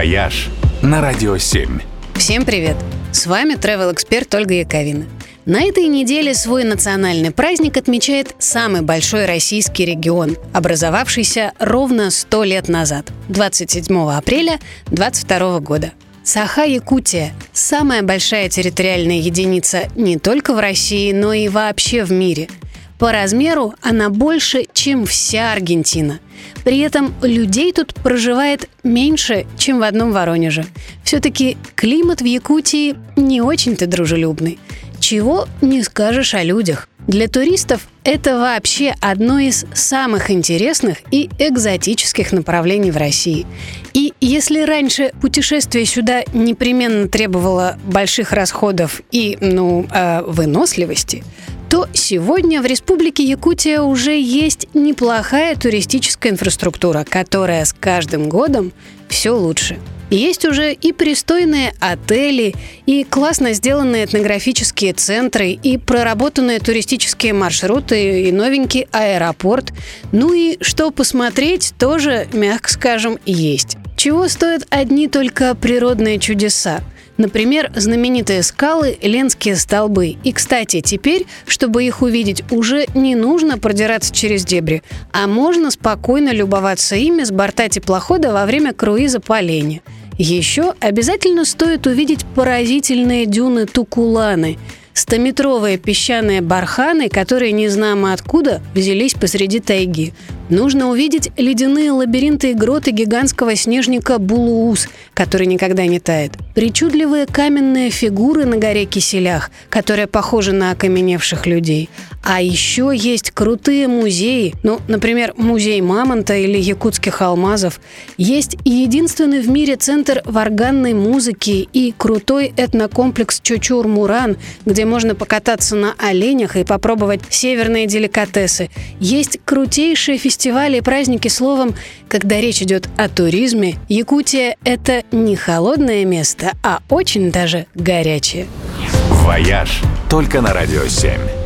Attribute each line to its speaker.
Speaker 1: «Вояж» на Радио 7.
Speaker 2: Всем привет! С вами travel эксперт Ольга Яковина. На этой неделе свой национальный праздник отмечает самый большой российский регион, образовавшийся ровно 100 лет назад, 27 апреля 22 года. Саха-Якутия – самая большая территориальная единица не только в России, но и вообще в мире – по размеру она больше, чем вся Аргентина. При этом людей тут проживает меньше, чем в одном Воронеже. Все-таки климат в Якутии не очень-то дружелюбный. Чего не скажешь о людях. Для туристов это вообще одно из самых интересных и экзотических направлений в России. И если раньше путешествие сюда непременно требовало больших расходов и, ну, э, выносливости, то сегодня в Республике Якутия уже есть неплохая туристическая инфраструктура, которая с каждым годом все лучше. Есть уже и пристойные отели, и классно сделанные этнографические центры, и проработанные туристические маршруты, и новенький аэропорт. Ну и что посмотреть, тоже, мягко скажем, есть. Чего стоят одни только природные чудеса? Например, знаменитые скалы Ленские столбы. И, кстати, теперь, чтобы их увидеть, уже не нужно продираться через дебри, а можно спокойно любоваться ими с борта теплохода во время круиза по Лене. Еще обязательно стоит увидеть поразительные дюны Тукуланы – Стометровые песчаные барханы, которые незнамо откуда взялись посреди тайги. Нужно увидеть ледяные лабиринты и гроты гигантского снежника Булуус, который никогда не тает. Причудливые каменные фигуры на горе Киселях, которые похожи на окаменевших людей. А еще есть крутые музеи, ну, например, музей Мамонта или якутских алмазов. Есть единственный в мире центр варганной музыки и крутой этнокомплекс Чочур-Муран, где можно покататься на оленях и попробовать северные деликатесы. Есть крутейшие фестивали и праздники словом, когда речь идет о туризме, Якутия – это не холодное место, а очень даже горячее.
Speaker 1: «Вояж» только на «Радио 7».